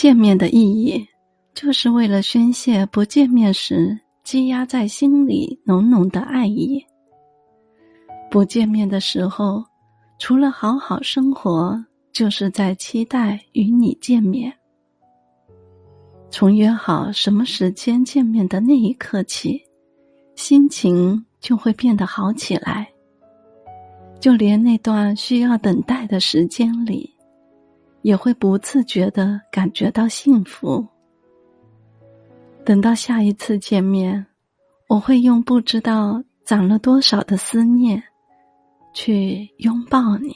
见面的意义，就是为了宣泄不见面时积压在心里浓浓的爱意。不见面的时候，除了好好生活，就是在期待与你见面。从约好什么时间见面的那一刻起，心情就会变得好起来。就连那段需要等待的时间里，也会不自觉地感觉到幸福。等到下一次见面，我会用不知道攒了多少的思念，去拥抱你。